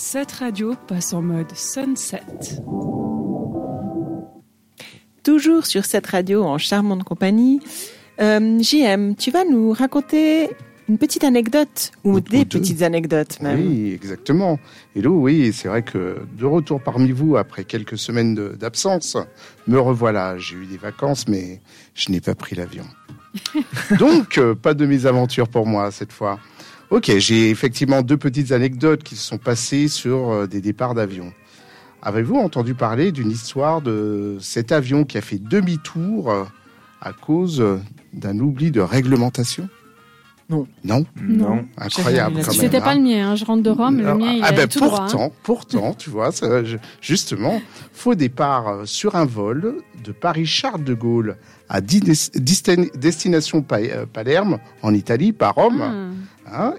Cette radio passe en mode sunset. Toujours sur cette radio en charmante compagnie. Euh, JM, tu vas nous raconter une petite anecdote ou, Ou- des ou petites anecdotes même. Oui, exactement. Hello, oui, c'est vrai que de retour parmi vous après quelques semaines d'absence, me revoilà. J'ai eu des vacances, mais je n'ai pas pris l'avion. Donc, euh, pas de mésaventure pour moi cette fois. Ok, j'ai effectivement deux petites anecdotes qui se sont passées sur euh, des départs d'avion. Avez-vous entendu parler d'une histoire de cet avion qui a fait demi-tour euh, à cause euh, d'un oubli de réglementation? Non. Non? Non. Incroyable quand. C'était hein. pas le mien, hein, je rentre de Rome, le mien il ah est ben tout droit. hein. pourtant, pourtant, tu vois, ça, je- justement, faux départ euh, sur un vol de Paris-Charles de Gaulle à destination euh, Palerme, en Italie, par Rome. Ah. hein.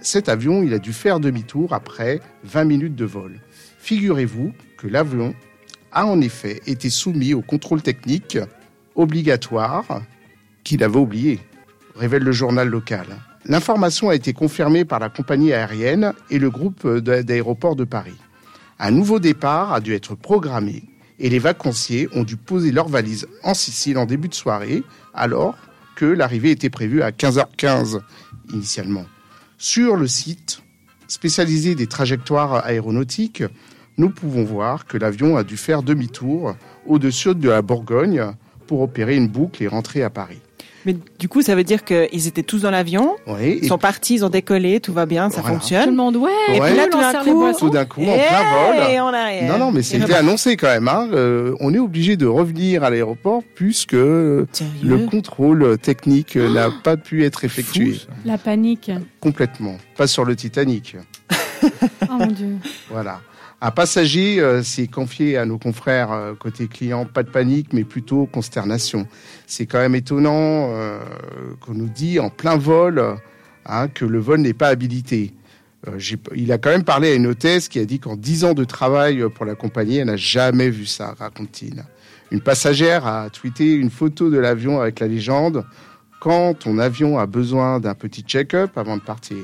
cet avion, il a dû faire demi-tour après 20 minutes de vol. Figurez-vous que l'avion a en effet été soumis au contrôle technique obligatoire qu'il avait oublié, révèle le journal local. L'information a été confirmée par la compagnie aérienne et le groupe d'a- d'aéroports de Paris. Un nouveau départ a dû être programmé et les vacanciers ont dû poser leurs valises en Sicile en début de soirée alors que l'arrivée était prévue à 15h15 initialement. Sur le site spécialisé des trajectoires aéronautiques, nous pouvons voir que l'avion a dû faire demi-tour au-dessus de la Bourgogne pour opérer une boucle et rentrer à Paris. Mais du coup, ça veut dire qu'ils étaient tous dans l'avion, Oui, ils sont partis, ils ont décollé, tout va bien, ça Voilà. Tout le fonctionne. monde, ouais, Et puis là, tout on d'un coup, tout d'un coup, en plein vol. Et en arrière. Non, non, mais c'était annoncé quand même. Hein. Euh, on est obligé de revenir à l'aéroport puisque le Sérieux contrôle technique euh, n'a pas pu être effectué Fou. La panique. complètement. Pas sur le Titanic. Oh mon dieu. Voilà. Un passager euh, s'est confié à nos confrères euh, côté client, pas de panique, mais plutôt consternation. C'est quand même étonnant euh, qu'on nous dit en plein vol hein, que le vol n'est pas habilité. Il a quand même parlé à une hôtesse qui a dit qu'en 10 ans de travail pour la compagnie, elle n'a jamais vu ça, raconte-t-il. Une passagère a tweeté une photo de l'avion avec la légende quand ton avion a besoin d'un petit check-up avant de partir.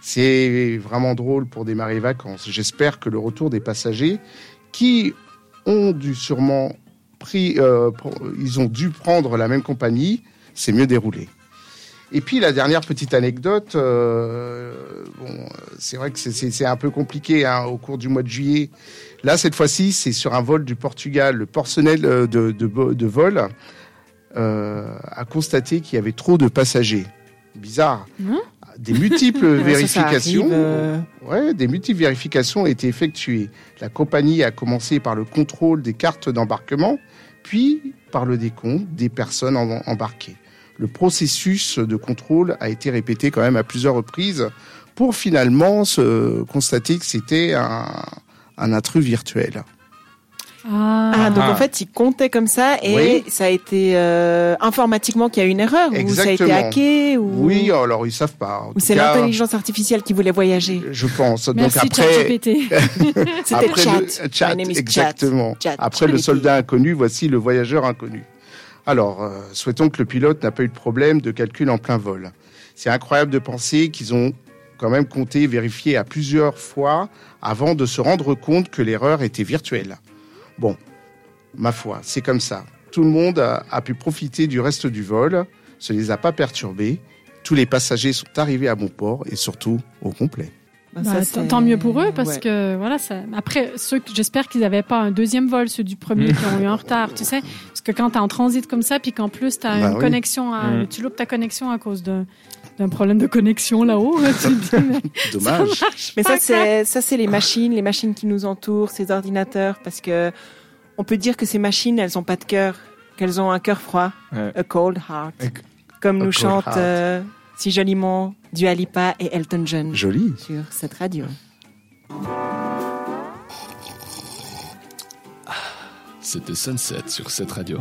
C'est vraiment drôle pour démarrer les vacances. J'espère que le retour des passagers qui ont dû sûrement euh, ils ont dû prendre la même compagnie, c'est mieux déroulé. Et puis la dernière petite anecdote, euh, c'est vrai que c'est- un peu compliqué hein, au cours du mois de juillet. Là, cette fois-ci, c'est sur un vol du Portugal. Le personnel euh, de, vol a constaté qu'il y avait trop de passagers. Bizarre. Hein? Des multiples Ouais, ça, ça vérifications. euh, Ouais, des multiples vérifications ont été effectuées. La compagnie a commencé par le contrôle des cartes d'embarquement, puis par le décompte des personnes en- embarquées. Le processus de contrôle a été répété quand même à plusieurs reprises pour finalement se constater que c'était un, un intrus virtuel. Ah, Ah, donc Ah. en fait, ils comptaient comme ça et Oui. ça a été euh, informatiquement qu'il y a eu une erreur ou ça a été Exactement. hacké ou, Oui, alors ils savent pas. Ou c'est l'intelligence artificielle qui voulait voyager. Je pense. merci Donc après. C'était Après chat. le chat, exactement. Chat. Après le GPT. soldat inconnu, voici le voyageur inconnu. Alors, euh, souhaitons que le pilote n'a pas eu de problème de calcul en plein vol. C'est incroyable de penser qu'ils ont quand même compté, vérifié à plusieurs fois avant de se rendre compte que l'erreur était virtuelle. Bon, ma foi, c'est comme ça. Tout le monde a, a pu profiter du reste du vol, ça ne les a pas perturbés. Tous les passagers sont arrivés à bon port et surtout au complet. Bah, Bah, ça, tant- c'est- tant mieux pour eux parce ouais. que voilà ça. Après ceux que j'espère qu'ils n'avaient pas un deuxième vol ceux du premier qui ont eu un retard tu sais parce que quand t'es en transit comme ça puis qu'en plus t'as Bah une oui. connexion à, Mm. tu loupes ta connexion à cause d'un d'un problème de connexion là-haut là, tu te dis, mais Dommage. ça Mais ça, c'est ça, c'est les machines, les machines qui nous entourent, ces ordinateurs, parce que on peut dire que ces machines, elles ont pas de cœur, qu'elles ont un cœur froid, Ouais. a cold heart, A- comme a nous heart. euh, si joliment Dua Lipa et Elton John Joli. sur cette radio. C'était Sunset sur cette radio.